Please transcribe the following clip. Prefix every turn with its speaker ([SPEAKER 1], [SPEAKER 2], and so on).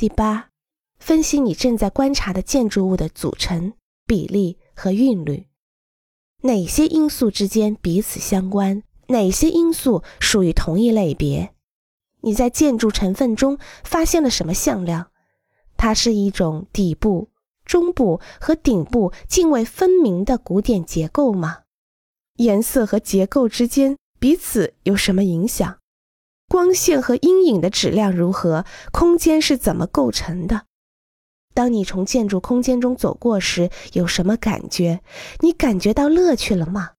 [SPEAKER 1] 第八，分析你正在观察的建筑物的组成、比例和韵律，哪些因素之间彼此相关，哪些因素属于同一类别？你在建筑成分中发现了什么向量？它是一种底部、中部和顶部泾渭分明的古典结构吗？颜色和结构之间彼此有什么影响？光线和阴影的质量如何？空间是怎么构成的？当你从建筑空间中走过时，有什么感觉？你感觉到乐趣了吗？